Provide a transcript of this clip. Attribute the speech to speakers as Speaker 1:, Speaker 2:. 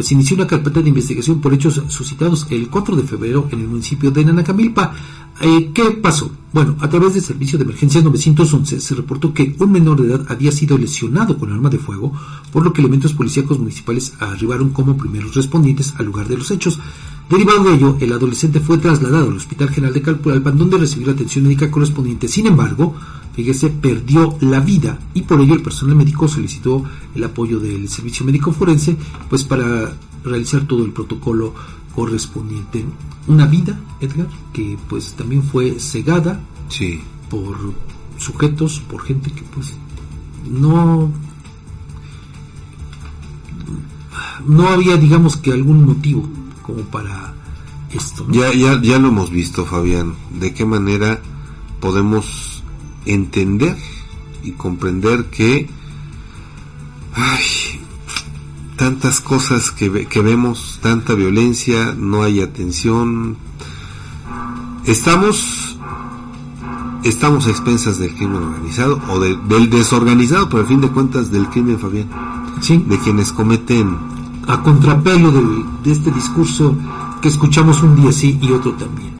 Speaker 1: pues inició una carpeta de investigación por hechos suscitados el 4 de febrero en el municipio de Nanacamilpa. Eh, ¿Qué pasó? Bueno, a través del servicio de emergencia 911 se reportó que un menor de edad había sido lesionado con arma de fuego, por lo que elementos policíacos municipales arribaron como primeros respondientes al lugar de los hechos. Derivado de ello, el adolescente fue trasladado al Hospital General de Calpulalpan, donde recibió la atención médica correspondiente. Sin embargo, fíjese, perdió la vida y por ello el personal médico solicitó el apoyo del servicio médico forense, pues para realizar todo el protocolo correspondiente. Una vida, Edgar, que pues también fue cegada
Speaker 2: Sí.
Speaker 1: por sujetos, por gente que pues no no había digamos que algún motivo como para esto. ¿no?
Speaker 2: Ya, ya, ya lo hemos visto, Fabián, de qué manera podemos entender y comprender que ay, tantas cosas que, que vemos, tanta violencia, no hay atención. Estamos estamos a expensas del crimen organizado o de- del desorganizado, pero al fin de cuentas del crimen, Fabián,
Speaker 1: Sí,
Speaker 2: de quienes cometen
Speaker 1: a contrapelo de este discurso que escuchamos un día sí y otro también.